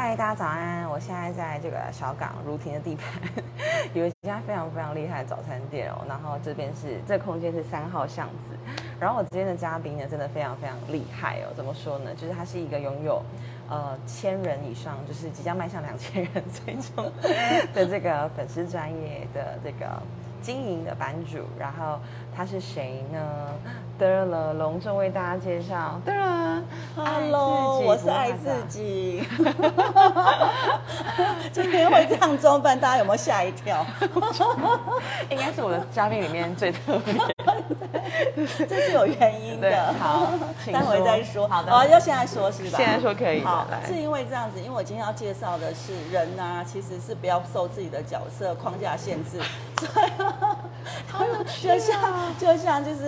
嗨，大家早安！我现在在这个小港如庭的地盘，有一家非常非常厉害的早餐店哦。然后这边是这空间是三号巷子。然后我今天的嘉宾呢，真的非常非常厉害哦。怎么说呢？就是他是一个拥有呃千人以上，就是即将迈向两千人 最终的这个粉丝专业的这个经营的版主。然后他是谁呢？得了，隆重为大家介绍。得了，Hello，我是爱自己。今天会这样装扮，大家有没有吓一跳？应该是我的嘉宾里面最特别。这是有原因的。好，待会再说。好的。哦，要现在说是吧？现在说可以。好，是因为这样子，因为我今天要介绍的是人呐，其实是不要受自己的角色框架限制。好有趣啊！就像，就像就是。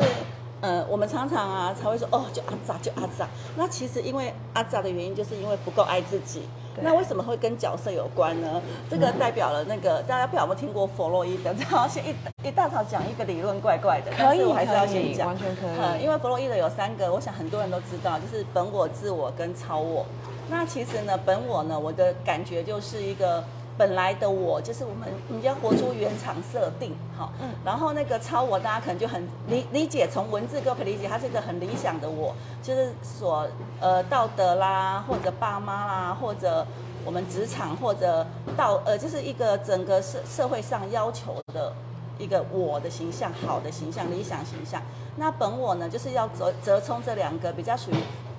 呃，我们常常啊才会说哦，就阿扎就阿扎。那其实因为阿扎的原因，就是因为不够爱自己。那为什么会跟角色有关呢？这个代表了那个大家不晓得有没有听过弗洛伊德？然后先一一大早讲一个理论，怪怪的。可以，我还是要先讲，完全可以。因为弗洛伊德有三个，我想很多人都知道，就是本我、自我跟超我。那其实呢，本我呢，我的感觉就是一个。本来的我就是我们，你要活出原厂设定，好，嗯，然后那个超我，大家可能就很理理解，从文字都可以理解，它是一个很理想的我，就是所呃道德啦，或者爸妈啦，或者我们职场或者道呃，就是一个整个社社会上要求的一个我的形象，好的形象，理想形象。那本我呢，就是要折折冲这两个，比较属于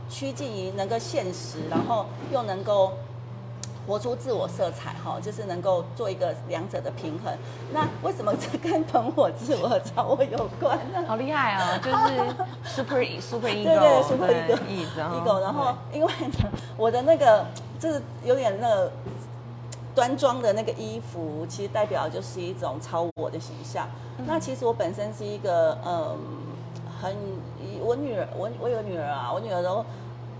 趋近于能够现实，然后又能够。活出自我色彩，哈，就是能够做一个两者的平衡。那为什么这跟本我、自我、超我有关呢？好厉害啊！就是 super super ego，对对，super ego，ego。然后因为呢，我的那个就是有点那个端庄的那个衣服，其实代表就是一种超我的形象。那其实我本身是一个嗯，很我女儿，我我有女儿啊，我女儿都。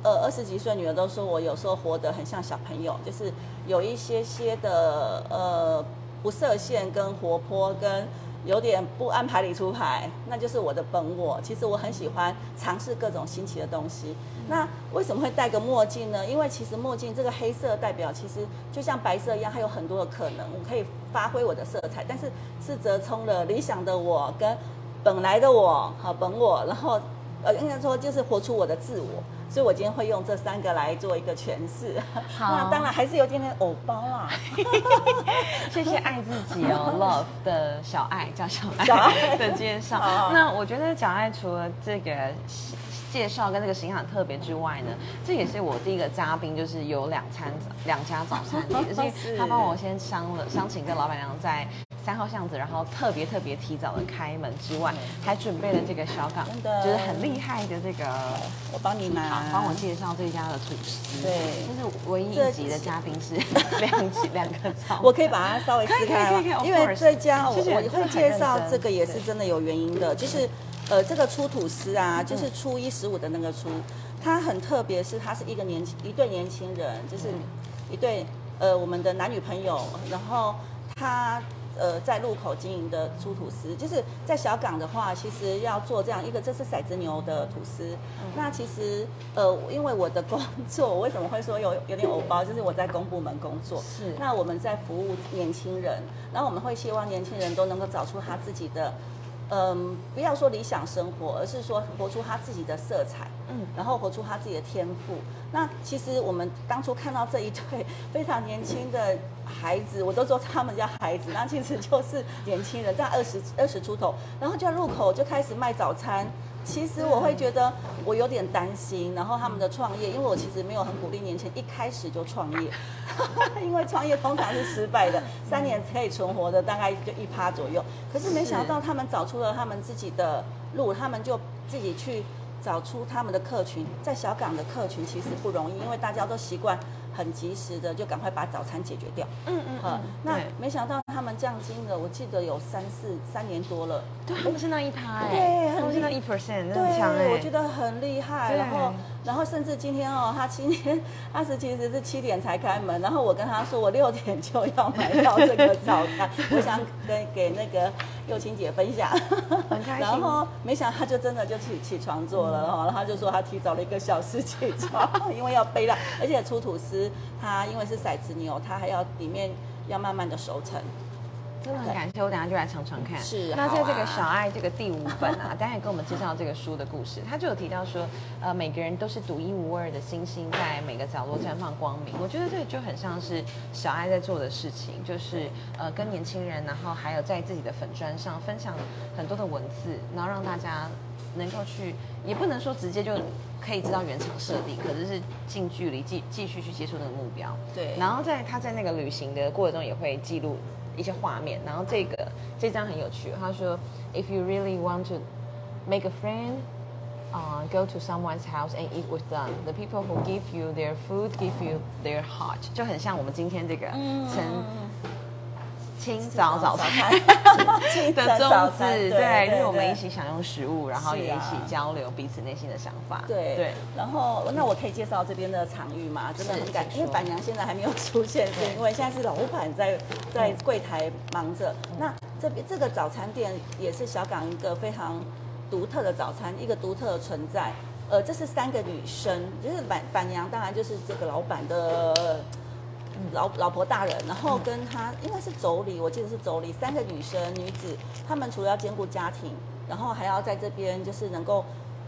呃，二十几岁女儿都说我有时候活得很像小朋友，就是有一些些的呃不设限跟活泼，跟有点不安排里出牌，那就是我的本我。其实我很喜欢尝试各种新奇的东西。那为什么会戴个墨镜呢？因为其实墨镜这个黑色代表，其实就像白色一样，它有很多的可能，我可以发挥我的色彩，但是是折冲了理想的我跟本来的我和本我，然后呃应该说就是活出我的自我。所以，我今天会用这三个来做一个诠释。那当然还是有点点偶包啊。谢谢爱自己哦，Love 的小爱叫小爱的介绍。那我觉得小爱除了这个介绍跟这个形象特别之外呢，这也是我第一个嘉宾，就是有两餐两家早餐店，而且他帮我先商了商请跟老板娘在。三号巷子，然后特别特别提早的开门之外，还准备了这个小港，就是很厉害的这个，我帮你拿，帮我介绍这家的吐司。对，就是唯一一集的嘉宾是 两级两个草，我可以把它稍微撕开吗？因为这家我我会介绍这个也是真的有原因的，就是呃这个出吐司啊，就是初一十五的那个初，它很特别，是它是一个年轻一对年轻人，就是一对呃我们的男女朋友，然后他。呃，在路口经营的出吐司，就是在小港的话，其实要做这样一个，这是骰子牛的吐司。那其实，呃，因为我的工作，我为什么会说有有点偶包？就是我在公部门工作，是。那我们在服务年轻人，然后我们会希望年轻人都能够找出他自己的。嗯，不要说理想生活，而是说活出他自己的色彩，嗯，然后活出他自己的天赋。那其实我们当初看到这一对非常年轻的孩子，我都说他们家孩子，那其实就是年轻人，在二十二十出头，然后就在路口就开始卖早餐。其实我会觉得我有点担心，然后他们的创业，因为我其实没有很鼓励年轻人一开始就创业，因为创业通常是失败的，三年可以存活的大概就一趴左右。可是没想到他们找出了他们自己的路，他们就自己去找出他们的客群，在小港的客群其实不容易，因为大家都习惯。很及时的就赶快把早餐解决掉。嗯嗯嗯。那没想到他们降薪了，我记得有三四三年多了。对，不是那一趴。对，不是那一 percent，很强哎。我觉得很厉害。然后，然后甚至今天哦，他今天他是其实是七点才开门，然后我跟他说我六点就要买到这个早餐，我想跟给那个幼青姐分享。然后没想到他就真的就起起床做了，然后他就说他提早了一个小时起床，因为要背了，而且出吐司。实它因为是骰子牛，它还要里面要慢慢的熟成。真的很感谢，我等下就来尝尝看。是，那在这个小爱这个第五本啊，当然也跟我们介绍这个书的故事，他就有提到说，呃，每个人都是独一无二的星星，在每个角落绽放光明。我觉得这个就很像是小爱在做的事情，就是呃，跟年轻人，然后还有在自己的粉砖上分享很多的文字，然后让大家能够去，也不能说直接就可以知道原厂设定，可是是近距离继继续去接触那个目标。对。然后在他在那个旅行的过程中也会记录。一些画面，然后这个这张很有趣。他说，If you really want to make a friend, uh, go to someone's house and eat with them. The people who give you their food give you their heart，就很像我们今天这个陈。清早早餐 的宗旨，对，就是我们一起享用食物，然后也一起交流彼此内心的想法。对对。然后，那我可以介绍这边的场域吗？真的很感，因为板娘现在还没有出现，是因为现在是老板在在柜台忙着。那这边这个早餐店也是小港一个非常独特的早餐，一个独特的存在。呃，这是三个女生，就是板板娘，当然就是这个老板的。老老婆大人，然后跟他应该是妯娌，我记得是妯娌，三个女生女子，她们除了要兼顾家庭，然后还要在这边就是能够，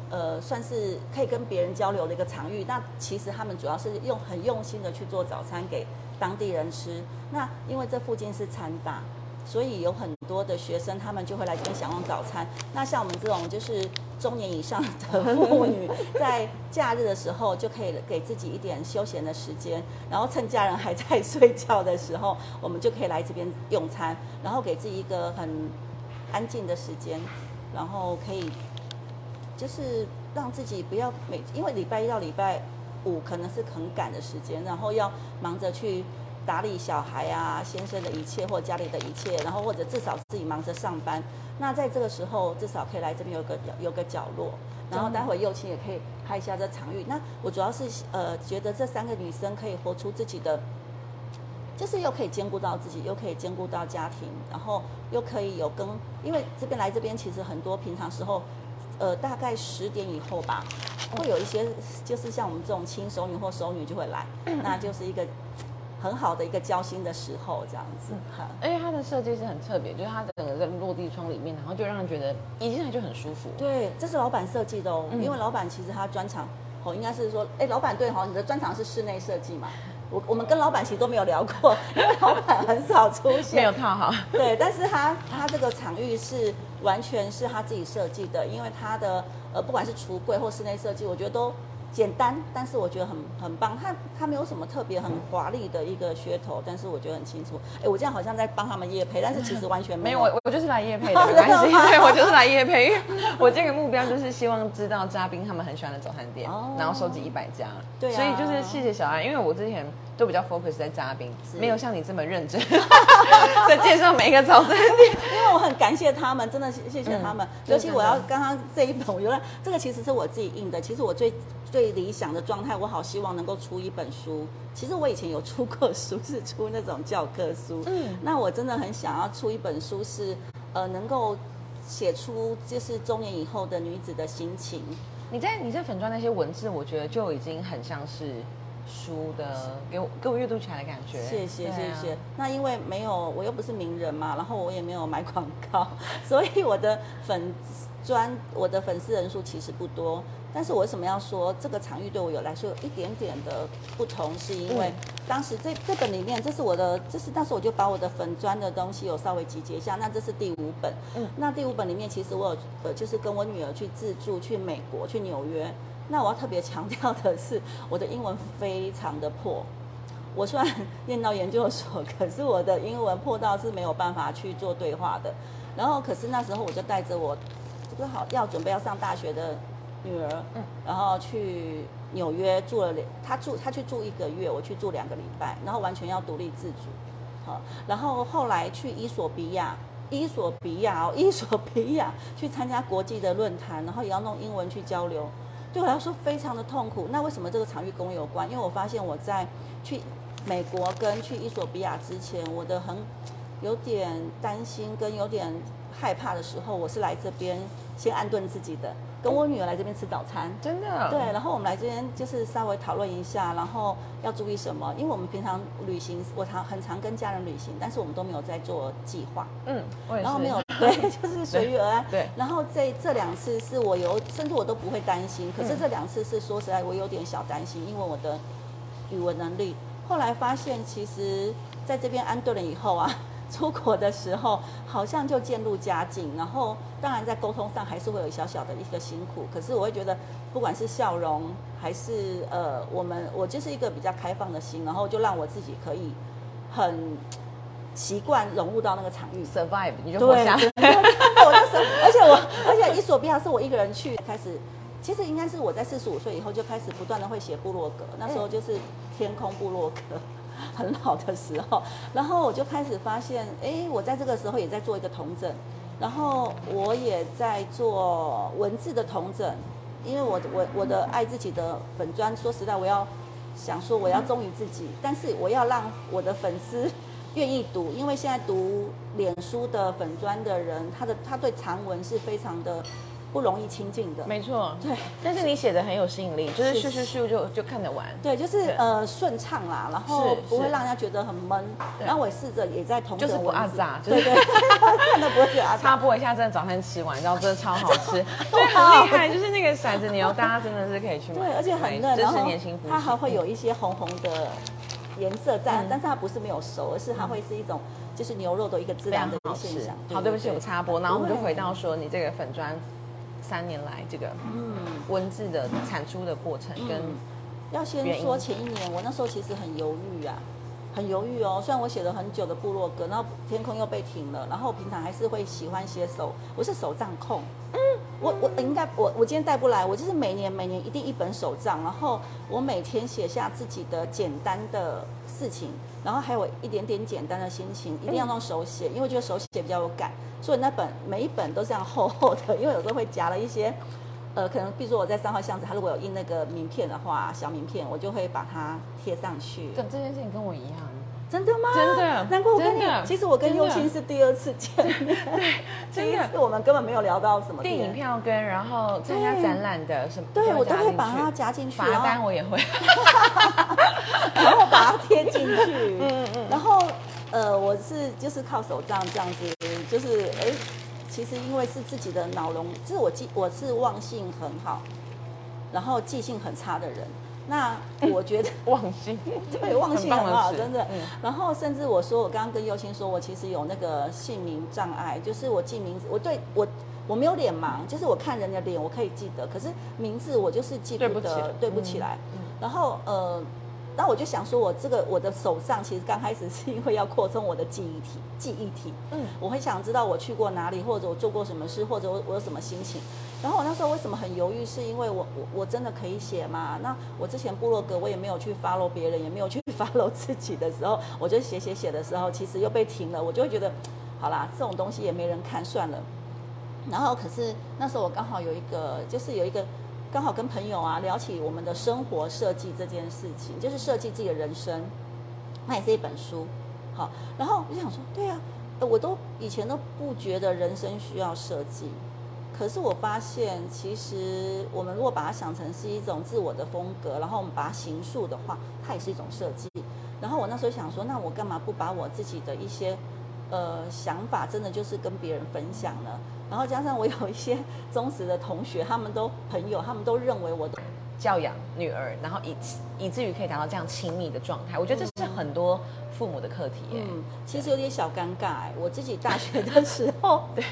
呃，算是可以跟别人交流的一个场域。那其实他们主要是用很用心的去做早餐给当地人吃。那因为这附近是餐大。所以有很多的学生，他们就会来这边享用早餐。那像我们这种就是中年以上的妇女，在假日的时候就可以给自己一点休闲的时间，然后趁家人还在睡觉的时候，我们就可以来这边用餐，然后给自己一个很安静的时间，然后可以就是让自己不要每因为礼拜一到礼拜五可能是很赶的时间，然后要忙着去。打理小孩啊，先生的一切或家里的一切，然后或者至少自己忙着上班。那在这个时候，至少可以来这边有个有个角落，然后待会幼青也可以拍一下这场域。那我主要是呃觉得这三个女生可以活出自己的，就是又可以兼顾到自己，又可以兼顾到家庭，然后又可以有跟，因为这边来这边其实很多平常时候，呃大概十点以后吧，会有一些就是像我们这种轻熟女或熟女就会来，那就是一个。很好的一个交心的时候，这样子。哈，而且它的设计是很特别，就是它整个在落地窗里面，然后就让人觉得一进来就很舒服。对，这是老板设计的哦。因为老板其实他专长，哦，应该是说，哎，老板对哦，你的专长是室内设计嘛？我我们跟老板其实都没有聊过，因为老板很少出现，没有套好。对，但是他他这个场域是完全是他自己设计的，因为他的呃，不管是橱柜或室内设计，我觉得都。简单，但是我觉得很很棒。它它没有什么特别很华丽的一个噱头，但是我觉得很清楚。哎，我这样好像在帮他们夜配，但是其实完全没有。没有，我我就是来夜配的，没关系。对，我就是来夜配。我这个目标就是希望知道嘉宾他们很喜欢的早餐店，然后收集一百家。对，所以就是谢谢小安，因为我之前都比较 focus 在嘉宾，没有像你这么认真在介绍每一个早餐店。因为我很感谢他们，真的谢谢他们。尤其我要刚刚这一本，我觉得这个其实是我自己印的。其实我最最理想的状态，我好希望能够出一本书。其实我以前有出过书，是出那种教科书。嗯，那我真的很想要出一本书，是呃能够写出就是中年以后的女子的心情。你在你在粉砖那些文字，我觉得就已经很像是书的，给我给我阅读起来的感觉。谢谢谢谢。那因为没有我又不是名人嘛，然后我也没有买广告，所以我的粉砖我的粉丝人数其实不多。但是我为什么要说这个场域对我有来说有一点点的不同？是因为当时这这本里面，这是我的，这是当时我就把我的粉砖的东西有稍微集结一下。那这是第五本，嗯，那第五本里面其实我有呃，就是跟我女儿去自助去美国去纽约。那我要特别强调的是，我的英文非常的破。我虽然 念到研究所，可是我的英文破到是没有办法去做对话的。然后，可是那时候我就带着我这个好要准备要上大学的。女儿，嗯，然后去纽约住了两，她住她去住一个月，我去住两个礼拜，然后完全要独立自主，好，然后后来去伊索比亚，伊索比亚哦，伊索比亚去参加国际的论坛，然后也要弄英文去交流，对我来说非常的痛苦。那为什么这个场域跟我有关？因为我发现我在去美国跟去伊索比亚之前，我的很有点担心跟有点害怕的时候，我是来这边先安顿自己的。跟我女儿来这边吃早餐，真的。对，然后我们来这边就是稍微讨论一下，然后要注意什么？因为我们平常旅行，我常很常跟家人旅行，但是我们都没有在做计划。嗯，我也是。然后没有，对，就是随遇而安。对。然后这这两次是我有，甚至我都不会担心。可是这两次是说实在，我有点小担心，因为我的语文能力。后来发现，其实在这边安顿了以后啊。出国的时候好像就渐入佳境，然后当然在沟通上还是会有小小的一个辛苦，可是我会觉得不管是笑容还是呃我们我就是一个比较开放的心，然后就让我自己可以很习惯融入到那个场域，survive 你就活下来。我那时候，而且我而且伊索比亚是我一个人去开始，其实应该是我在四十五岁以后就开始不断的会写部落格，那时候就是天空部落格。很老的时候，然后我就开始发现，哎，我在这个时候也在做一个同整，然后我也在做文字的同整，因为我我我的爱自己的粉砖，说实在，我要想说我要忠于自己，但是我要让我的粉丝 愿意读，因为现在读脸书的粉砖的人，他的他对长文是非常的。不容易亲近的，没错，对。但是你写的很有吸引力，就是咻咻咻就就看得完。对，就是呃顺畅啦，然后不会让人家觉得很闷。然后我试着也在同就是不阿杂，对对，看到不会觉得阿杂。插播一下，真的早餐吃完，然后真的超好吃，对，很厉害。就是那个骰子牛，大家真的是可以去买。对，而且很嫩，然后它还会有一些红红的颜色在，但是它不是没有熟，而是它会是一种就是牛肉的一个质量的现象。好，对不起，我插播，然后我们就回到说你这个粉砖。三年来，这个嗯文字的产出的过程跟要先说前一年，我那时候其实很犹豫啊，很犹豫哦。虽然我写了很久的部落格，然后天空又被停了，然后平常还是会喜欢写手，我是手账控。嗯，我我应该我我今天带不来，我就是每年每年一定一本手账，然后我每天写下自己的简单的事情。然后还有一点点简单的心情，一定要用手写，因为我觉得手写比较有感，所以那本每一本都这样厚厚的，因为有时候会夹了一些，呃，可能比如说我在三号巷子，他如果有印那个名片的话，小名片，我就会把它贴上去。这这件事情跟我一样，真的吗？真的，难怪我跟你，其实我跟佑青是第二次见面，对，第一次我们根本没有聊到什么电影票跟，然后参加展览的什么，对我都会把它夹进去，罚单我也会。然后 把它贴进去，嗯嗯，然后呃，我是就是靠手账这样子，就是哎，其实因为是自己的脑容，就是我记我是忘性很好，然后记性很差的人，那我觉得 忘性对忘性很好，真的。然后甚至我说我刚刚跟优青说，我其实有那个姓名障碍，就是我记名字，我对我我没有脸盲，就是我看人的脸我可以记得，可是名字我就是记不得，对不起来。然后呃。那我就想说，我这个我的手上其实刚开始是因为要扩充我的记忆体，记忆体。嗯，我会想知道我去过哪里，或者我做过什么事，或者我我有什么心情。然后我那时候为什么很犹豫，是因为我我我真的可以写吗？那我之前部落格我也没有去 follow 别人，也没有去 follow 自己的时候，我就写写写的时候，其实又被停了。我就会觉得，好啦，这种东西也没人看，算了。然后可是那时候我刚好有一个，就是有一个。刚好跟朋友啊聊起我们的生活设计这件事情，就是设计自己的人生，那也是一本书。好，然后我就想说，对啊，我都以前都不觉得人生需要设计，可是我发现，其实我们如果把它想成是一种自我的风格，然后我们把它形塑的话，它也是一种设计。然后我那时候想说，那我干嘛不把我自己的一些呃想法，真的就是跟别人分享呢？然后加上我有一些忠实的同学，他们都朋友，他们都认为我的教养女儿，然后以以至于可以达到这样亲密的状态。我觉得这是很多父母的课题。嗯，其实有点小尴尬哎。我自己大学的时候，对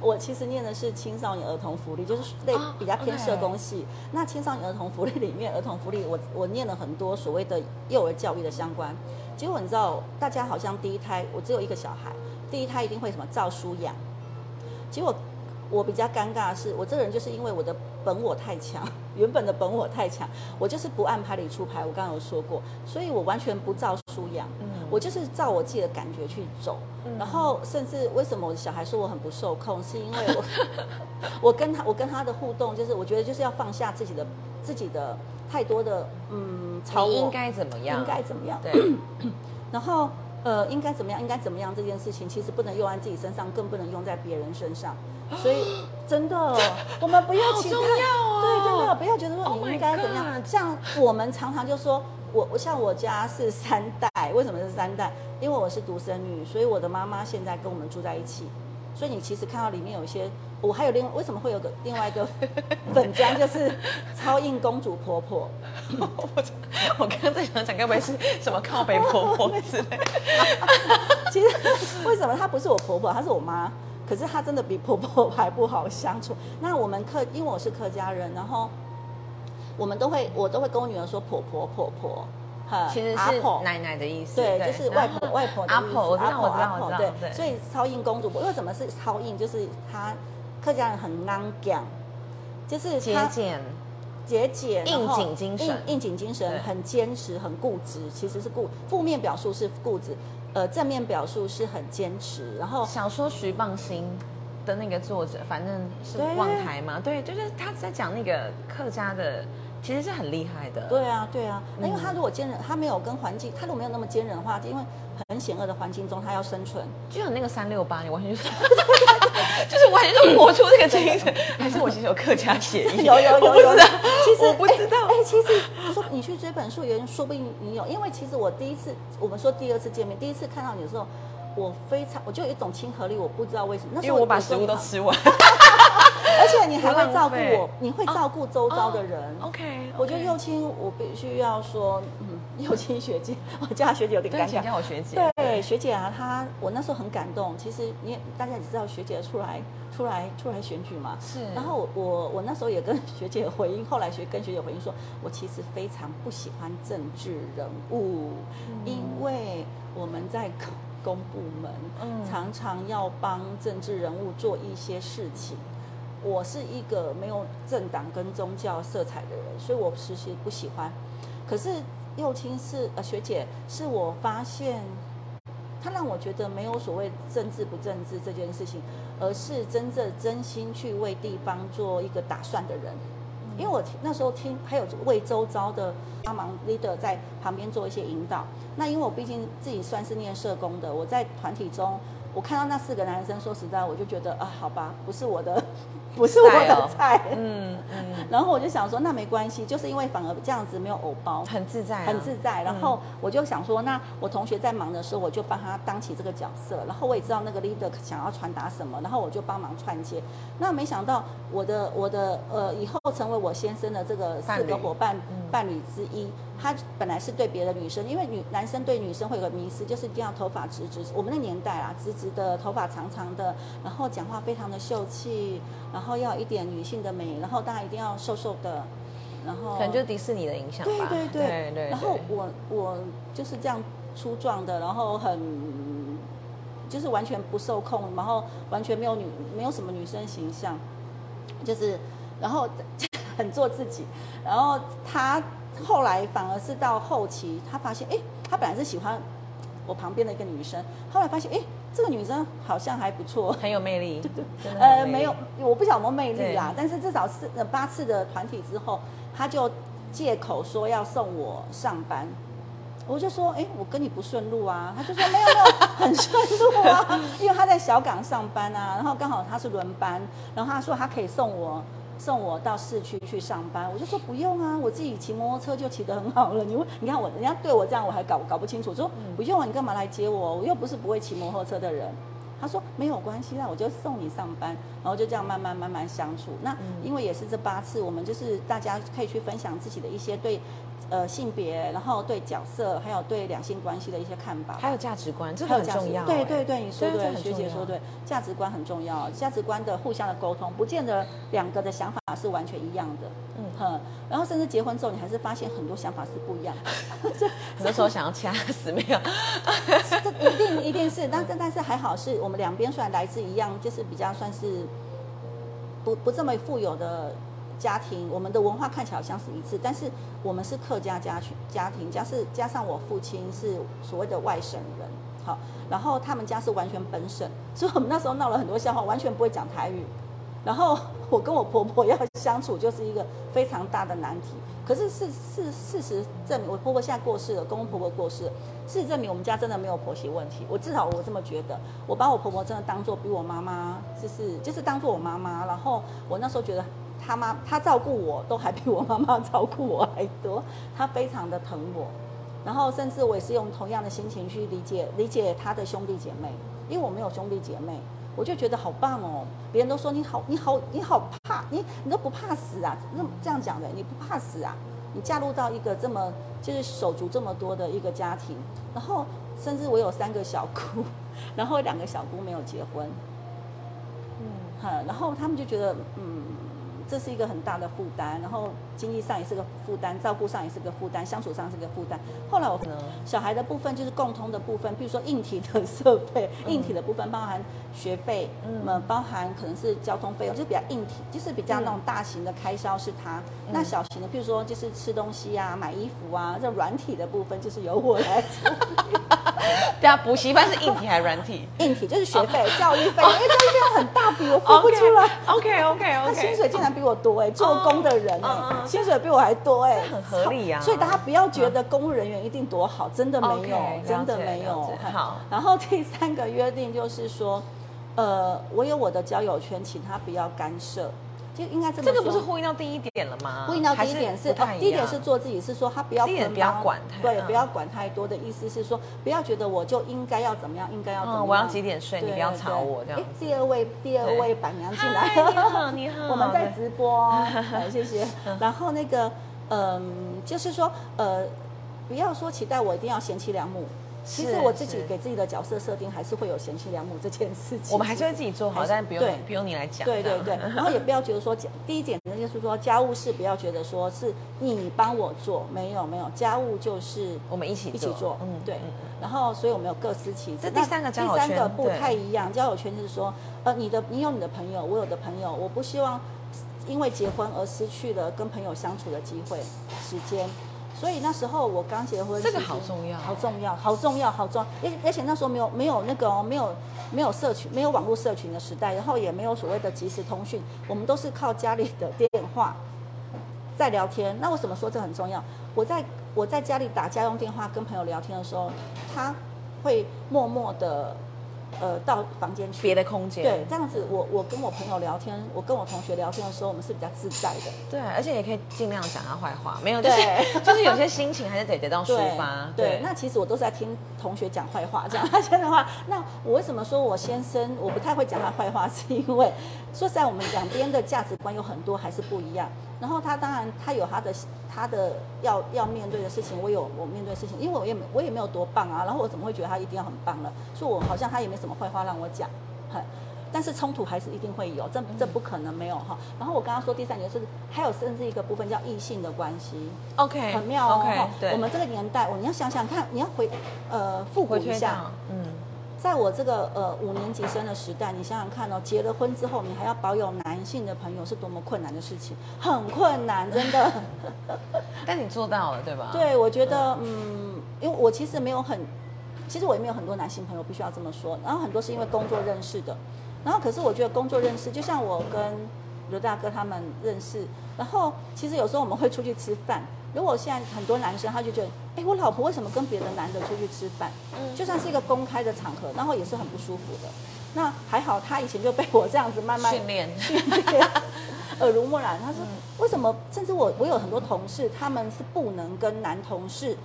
我其实念的是青少年儿童福利，就是类比较偏社工系。那青少年儿童福利里面，儿童福利我我念了很多所谓的幼儿教育的相关。结果你知道，大家好像第一胎我只有一个小孩，第一胎一定会什么照书养。结果我比较尴尬的是，我这个人就是因为我的本我太强，原本的本我太强，我就是不按牌理出牌。我刚刚有说过，所以我完全不照书养，我就是照我自己的感觉去走。然后甚至为什么我的小孩说我很不受控，是因为我 我跟他我跟他的互动，就是我觉得就是要放下自己的自己的太多的嗯，你应该怎么样？应该怎么样？对。然后呃，应该怎么样，应该怎么样这件事情，其实不能用在自己身上，更不能用在别人身上。所以真的，我们不要期待，对，真的不要觉得说你应该怎么样。像我们常常就说，我我像我家是三代，为什么是三代？因为我是独生女，所以我的妈妈现在跟我们住在一起。所以你其实看到里面有一些，我还有另为什么会有个另外一个 粉砖，就是超硬公主婆婆。我 我刚刚在想讲，该不会是什么靠北婆婆之类？其实为什么她不是我婆婆，她是我妈？可是她真的比婆婆还不好相处。那我们客，因为我是客家人，然后我们都会，我都会跟我女儿说婆婆婆婆。其实是奶奶的意思，对，就是外婆外婆的意思。阿婆，我知道，我知道，我知道。对，所以超硬公主，为什么是超硬？就是她客家人很刚讲，就是节俭、节俭、应景精神、应景精神，很坚持、很固执。其实是固，负面表述是固执，呃，正面表述是很坚持。然后小说《徐蚌心》的那个作者，反正是望台嘛，对，就是他在讲那个客家的。其实是很厉害的，对啊，对啊。那因为他如果坚韧，他没有跟环境，他如果没有那么坚韧的话，因为很险恶的环境中，他要生存。就有那个三六八，你完全就是，就是完全就活出这个精神。还是我其实有客家血裔？有有有有。其实我不知道。哎，其实说你去追本书，有人说不定你有，因为其实我第一次，我们说第二次见面，第一次看到你的时候，我非常，我就有一种亲和力，我不知道为什么。因为我把食物都吃完。而且你还会照顾我，你会照顾周遭的人。OK，我觉得幼青，我必须要说，嗯，幼青学姐，我叫她学姐有点尴尬。叫我学姐。对，学姐啊，她我那时候很感动。其实你大家也知道，学姐出来出来出来选举嘛。是。然后我我那时候也跟学姐回应，后来学跟学姐回应说，我其实非常不喜欢政治人物，因为我们在公公部门，常常要帮政治人物做一些事情。我是一个没有政党跟宗教色彩的人，所以我其实不喜欢。可是幼青是呃学姐，是我发现，她让我觉得没有所谓政治不政治这件事情，而是真正真心去为地方做一个打算的人。因为我那时候听还有为周遭的帮忙 leader 在旁边做一些引导。那因为我毕竟自己算是念社工的，我在团体中，我看到那四个男生，说实在，我就觉得啊，好吧，不是我的。不是我的菜，嗯嗯，然后我就想说，那没关系，就是因为反而这样子没有藕包，很自在，很自在。然后我就想说，那我同学在忙的时候，我就帮他当起这个角色。然后我也知道那个 leader 想要传达什么，然后我就帮忙串接。那没想到我的我的呃，以后成为我先生的这个四个伙伴伴侣之一。他本来是对别的女生，因为女男生对女生会有个迷思，就是一定要头发直直。我们那年代啊，直直的头发长长的，然后讲话非常的秀气，然后要一点女性的美，然后大家一定要瘦瘦的，然后可能就是迪士尼的影响吧。对对对对。然后我我就是这样粗壮的，然后很就是完全不受控，然后完全没有女没有什么女生形象，就是然后很做自己，然后他。后来反而是到后期，他发现，哎，他本来是喜欢我旁边的一个女生，后来发现，哎，这个女生好像还不错，很有魅力。对 对，呃，没有，我不晓得有没有魅力啦，但是至少是八次的团体之后，他就借口说要送我上班，我就说，哎，我跟你不顺路啊，他就说没有没有，很顺路啊，因为他在小港上班啊，然后刚好他是轮班，然后他说他可以送我。送我到市区去上班，我就说不用啊，我自己骑摩托车就骑得很好了。你问，你看我，人家对我这样，我还搞搞不清楚，说不用啊，你干嘛来接我？我又不是不会骑摩托车的人。他说没有关系，啦我就送你上班，然后就这样慢慢慢慢相处。那因为也是这八次，我们就是大家可以去分享自己的一些对。呃，性别，然后对角色，还有对两性关系的一些看法，还有价值观，这很重要。对对对，你说对，学姐说对，价值观很重要，价值观的互相的沟通，不见得两个的想法是完全一样的。嗯哼，然后甚至结婚之后，你还是发现很多想法是不一样。那时候想要掐死没有？这一定一定是，但是但是还好，是我们两边虽然来自一样，就是比较算是不不这么富有的。家庭，我们的文化看起来像是一致，但是我们是客家家群家庭，加是加上我父亲是所谓的外省人，好，然后他们家是完全本省，所以我们那时候闹了很多笑话，完全不会讲台语，然后我跟我婆婆要相处就是一个非常大的难题。可是事事事实证明，我婆婆现在过世了，公公婆婆过世了，事实证明我们家真的没有婆媳问题。我至少我这么觉得，我把我婆婆真的当做比我妈妈，就是就是当做我妈妈。然后我那时候觉得，她妈他照顾我都还比我妈妈照顾我还多，他非常的疼我。然后甚至我也是用同样的心情去理解理解他的兄弟姐妹，因为我没有兄弟姐妹。我就觉得好棒哦！别人都说你好，你好，你好怕你，你都不怕死啊？那这样讲的，你不怕死啊？你嫁入到一个这么就是手足这么多的一个家庭，然后甚至我有三个小姑，然后两个小姑没有结婚，嗯，然后他们就觉得嗯。这是一个很大的负担，然后经济上也是个负担，照顾上也是个负担，相处上是个负担。后来我小孩的部分就是共通的部分，比如说硬体的设备，硬体的部分包含学费，嗯，包含可能是交通费用，就是比较硬体，就是比较那种大型的开销是他。那小型的，比如说就是吃东西啊、买衣服啊，这软体的部分就是由我来做。对啊，补习班是硬体还是软体？硬体就是学费、教育费，因为教育费很大笔，我付不出来。OK OK OK，他薪水竟然比我多哎，做工的人哎，薪水比我还多哎，很合理啊。所以大家不要觉得公务人员一定多好，真的没有，真的没有。好，然后第三个约定就是说，呃，我有我的交友圈，请他不要干涉。就应该这么这个不是呼应到第一点了吗？呼应到第一点是，第一点是做自己，是说他不要不要管太对，不要管太多的意思是说，不要觉得我就应该要怎么样，应该要怎么样。我要几点睡，你不要吵我这样。第二位，第二位板娘进来，你好，你好，我们在直播，谢谢。然后那个，嗯，就是说，呃，不要说期待我一定要贤妻良母。其实我自己给自己的角色设定还是会有贤妻良母这件事情。我们还是会自己做好，但不用不用你来讲。对对对，然后也不要觉得说，第一点呢就是说家务事不要觉得说是你帮我做，没有没有，家务就是我们一起一起做。嗯，对。然后所以我们有各司其职。这第三个第三个不太一样，交友圈就是说，呃，你的你有你的朋友，我有的朋友，我不希望因为结婚而失去了跟朋友相处的机会时间。所以那时候我刚结婚，这个好重要，好重要，好重要，好重。而而且那时候没有没有那个哦，没有没有社群，没有网络社群的时代，然后也没有所谓的即时通讯，我们都是靠家里的电话在聊天。那为什么说这很重要？我在我在家里打家用电话跟朋友聊天的时候，他会默默的。呃，到房间去别的空间，对，这样子，我我跟我朋友聊天，我跟我同学聊天的时候，我们是比较自在的，对，而且也可以尽量讲他坏话，没有，就是就是有些心情还是得得到抒发，对。那其实我都是在听同学讲坏话，讲他先的话。那我为什么说我先生我不太会讲他坏话，是因为说实在，我们两边的价值观有很多还是不一样。然后他当然他有他的他的要要面对的事情，我有我面对的事情，因为我也没我也没有多棒啊，然后我怎么会觉得他一定要很棒呢？所以我好像他也没什么坏话让我讲，很，但是冲突还是一定会有，这这不可能没有哈。然后我刚刚说第三点是还有甚至一个部分叫异性的关系，OK，很妙哦。我们这个年代，我你要想想看，你要回呃复古一下，嗯。在我这个呃五年级生的时代，你想想看哦，结了婚之后，你还要保有男性的朋友，是多么困难的事情，很困难，真的。但你做到了，对吧？对，我觉得，嗯，因为我其实没有很，其实我也没有很多男性朋友，必须要这么说。然后很多是因为工作认识的，然后可是我觉得工作认识，就像我跟刘大哥他们认识，然后其实有时候我们会出去吃饭。如果现在很多男生他就觉得，哎，我老婆为什么跟别的男的出去吃饭？嗯，就算是一个公开的场合，然后也是很不舒服的。那还好，他以前就被我这样子慢慢训练。训练，耳濡目染。他说，为什么？甚至我我有很多同事，他们是不能跟男同事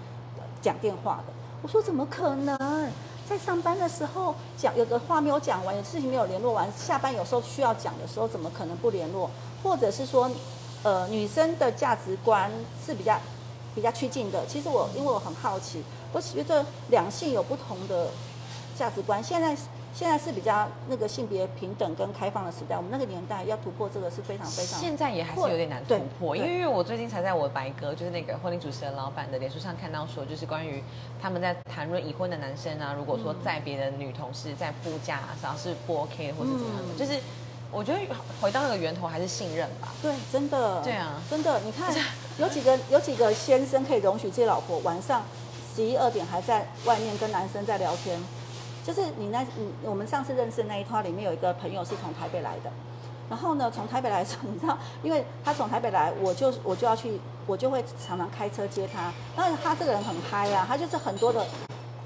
讲电话的。我说怎么可能？在上班的时候讲，有的话没有讲完，有事情没有联络完，下班有时候需要讲的时候，怎么可能不联络？或者是说？呃，女生的价值观是比较比较趋近的。其实我因为我很好奇，我觉得两性有不同的价值观。现在现在是比较那个性别平等跟开放的时代，我们那个年代要突破这个是非常非常。现在也还是有点难突破，因为因为我最近才在我白哥就是那个婚礼主持人老板的脸书上看到说，就是关于他们在谈论已婚的男生啊，如果说在别的女同事在副驾上是不 OK 或者怎么样的，就是。我觉得回到那个源头还是信任吧。对，真的。对啊，真的。你看，有几个有几个先生可以容许自己老婆晚上十一二点还在外面跟男生在聊天？就是你那，你我们上次认识的那一套里面有一个朋友是从台北来的，然后呢，从台北来的时候，你知道，因为他从台北来，我就我就要去。我就会常常开车接他。那他这个人很嗨啊，他就是很多的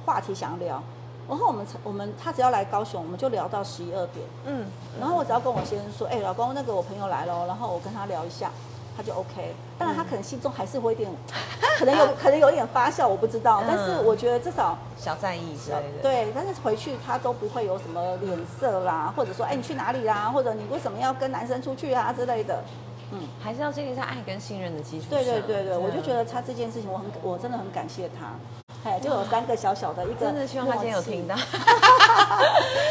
话题想聊。然后我们我们他只要来高雄，我们就聊到十一二点。嗯。然后我只要跟我先生说，哎，老公，那个我朋友来了，然后我跟他聊一下。他就 OK，当然他可能心中还是会有点，可能有可能有一点发笑，我不知道。但是我觉得至少小在意之类的。对，但是回去他都不会有什么脸色啦，或者说哎你去哪里啦，或者你为什么要跟男生出去啊之类的。嗯，还是要建立在爱跟信任的基础上。对对对对，我就觉得他这件事情，我很我真的很感谢他。哎，就有三个小小的一个，真的希望他今天有听到。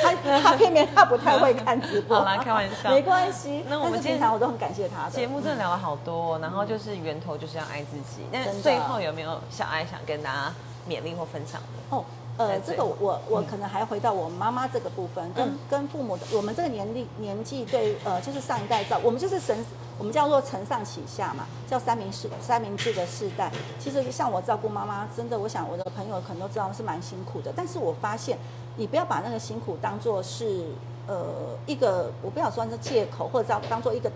他他偏偏他不太会看直播。好啦，开玩笑，没关系。那我们经常我都很感谢他。节目真的聊了好多，然后就是源头就是要爱自己。那最后有没有小爱想跟大家勉励或分享的？哦。呃，这个我我可能还回到我妈妈这个部分，跟跟父母的，我们这个年龄年纪对，呃，就是上一代造，我们就是神，我们叫做承上启下嘛，叫三明治三明治的世代。其实像我照顾妈妈，真的，我想我的朋友可能都知道是蛮辛苦的。但是我发现，你不要把那个辛苦当做是呃一个，我不想说是借口，或者当当做一个。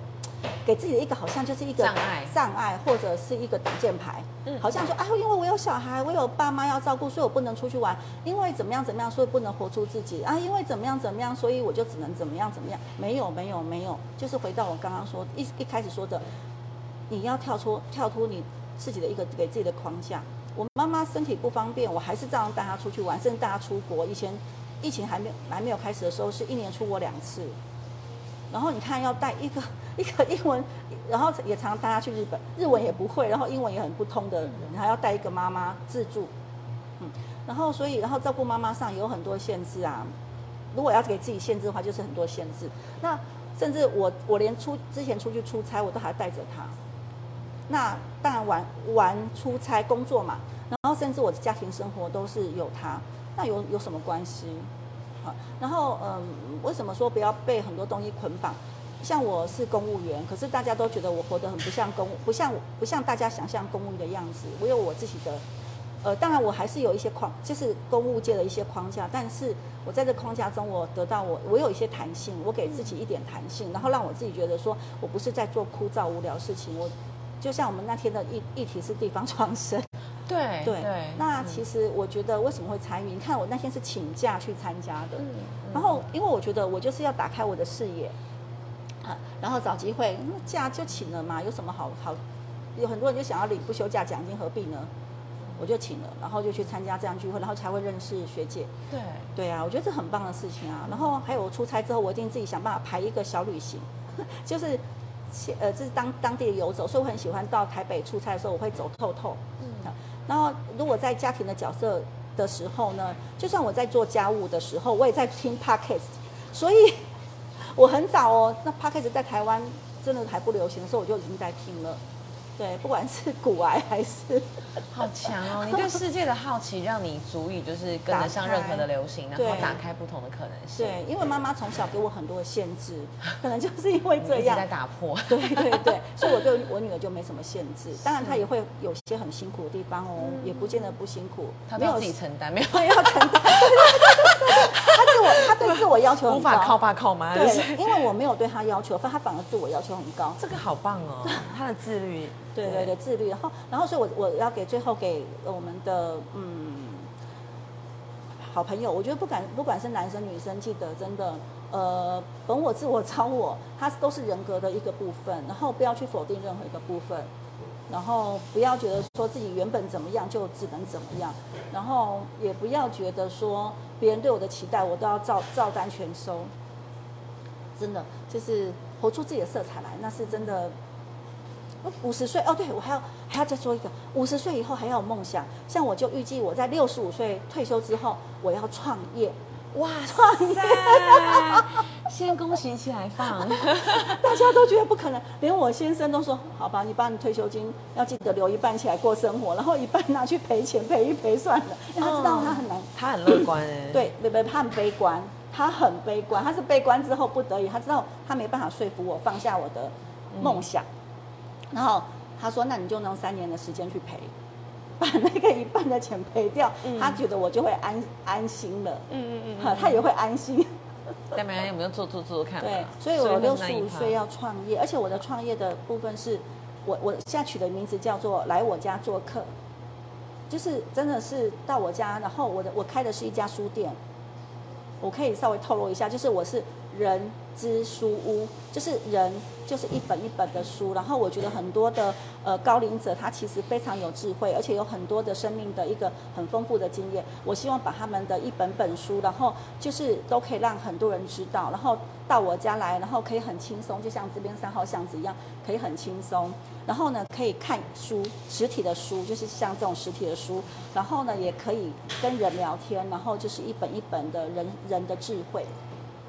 给自己的一个好像就是一个障碍，障碍或者是一个挡箭牌，嗯，好像说啊，因为我有小孩，我有爸妈要照顾，所以我不能出去玩，因为怎么样怎么样，所以不能活出自己啊，因为怎么样怎么样，所以我就只能怎么样怎么样，没有没有没有，就是回到我刚刚说一一开始说的，你要跳出跳出你自己的一个给自己的框架。我妈妈身体不方便，我还是照样带她出去玩，甚至带她出国。以前疫情还没还没有开始的时候，是一年出国两次。然后你看，要带一个 一个英文，然后也常带他去日本，日文也不会，然后英文也很不通的，人还要带一个妈妈自助，嗯，然后所以然后照顾妈妈上有很多限制啊。如果要给自己限制的话，就是很多限制。那甚至我我连出之前出去出差，我都还带着他。那当然玩玩出差工作嘛，然后甚至我的家庭生活都是有他，那有有什么关系？然后，嗯，为什么说不要被很多东西捆绑？像我是公务员，可是大家都觉得我活得很不像公，不像不像大家想象公务员的样子。我有我自己的，呃，当然我还是有一些框，就是公务界的一些框架。但是我在这框架中，我得到我我有一些弹性，我给自己一点弹性，然后让我自己觉得说我不是在做枯燥无聊事情。我就像我们那天的议议题是地方创生。对对，那其实我觉得为什么会参与？你看我那天是请假去参加的，然后因为我觉得我就是要打开我的视野，啊，然后找机会，那假就请了嘛，有什么好好？有很多人就想要领不休假奖金，何必呢？我就请了，然后就去参加这样聚会，然后才会认识学姐。对对啊，我觉得这很棒的事情啊。然后还有我出差之后，我一定自己想办法排一个小旅行，就是，呃，这是当当地的游走，所以我很喜欢到台北出差的时候，我会走透透。然后，如果在家庭的角色的时候呢，就算我在做家务的时候，我也在听 podcast，所以我很早哦，那 podcast 在台湾真的还不流行的时候，我就已经在听了。对，不管是骨癌还是，好强哦！你对 世界的好奇，让你足以就是跟得上任何的流行，然后打开不同的可能性。对，因为妈妈从小给我很多的限制，可能就是因为 这样在打破。对对对，所以我对我女儿就没什么限制。当然，她也会有些很辛苦的地方哦，也不见得不辛苦。她没有自己承担，没有要承担。对自我要求无法靠爸靠妈。对，因为我没有对他要求，反他反而自我要求很高。这个好棒哦，他的自律。对对对，自律。然后，然后，所以，我我要给最后给我们的嗯好朋友，我觉得不管不管是男生女生，记得真的呃，本我、自我、超我，它都是人格的一个部分。然后不要去否定任何一个部分，然后不要觉得说自己原本怎么样就只能怎么样，然后也不要觉得说别人对我的期待我都要照照单全收。真的就是活出自己的色彩来，那是真的。五十岁哦，对我还要还要再说一个，五十岁以后还要有梦想。像我就预计我在六十五岁退休之后，我要创业。哇，创业！先恭喜起来放，大家都觉得不可能，连我先生都说：“好吧，你把你退休金要记得留一半起来过生活，然后一半拿去赔钱，赔一赔算了。”因为他知道他很难，他很乐观哎。对，不不，他很悲观，他很悲观，他是悲观之后不得已，他知道他没办法说服我放下我的梦想。然后他说：“那你就用三年的时间去赔，把那个一半的钱赔掉，他觉得我就会安安心了。嗯嗯嗯，他也会安心。再没有没有做做做看？对，所以我六十五岁要创业，而且我的创业的部分是，我我现在取的名字叫做来我家做客，就是真的是到我家，然后我的我开的是一家书店，我可以稍微透露一下，就是我是人之书屋，就是人。就是一本一本的书，然后我觉得很多的呃高龄者他其实非常有智慧，而且有很多的生命的一个很丰富的经验。我希望把他们的一本本书，然后就是都可以让很多人知道，然后到我家来，然后可以很轻松，就像这边三号巷子一样，可以很轻松。然后呢，可以看书，实体的书，就是像这种实体的书。然后呢，也可以跟人聊天，然后就是一本一本的人人的智慧。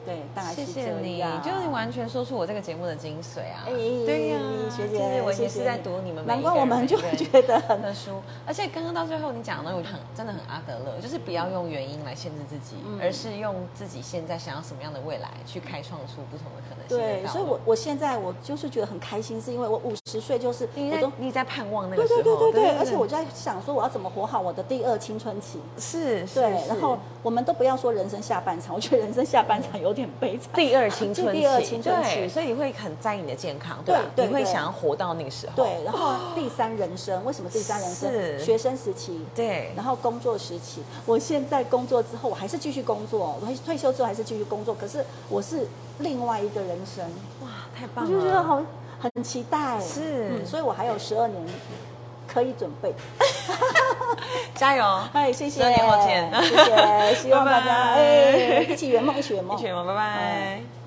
对，谢谢你，就是完全说出我这个节目的精髓啊！对呀，学姐，我也是在读你们，难怪我们就觉得很特殊。而且刚刚到最后你讲的，我很真的很阿德勒，就是不要用原因来限制自己，而是用自己现在想要什么样的未来去开创出不同的可能性。对，所以我我现在我就是觉得很开心，是因为我五十岁就是你在你在盼望那个时候，对对对对对，而且我就在想说我要怎么活好我的第二青春期。是，对，然后我们都不要说人生下半场，我觉得人生下半场有点悲惨。第二。二青春期，第二青春期，所以你会很在意你的健康，对吧？你会想要活到那个时候。对，然后第三人生，为什么第三人生？学生时期，对，然后工作时期。我现在工作之后，我还是继续工作，我退休之后还是继续工作，可是我是另外一个人生。哇，太棒了！我就觉得好，很期待。是，所以我还有十二年可以准备。加油！哎，谢谢，十二年后见。谢谢，希望大家 哎一起圆梦，一起圆梦，一起圆梦，拜拜。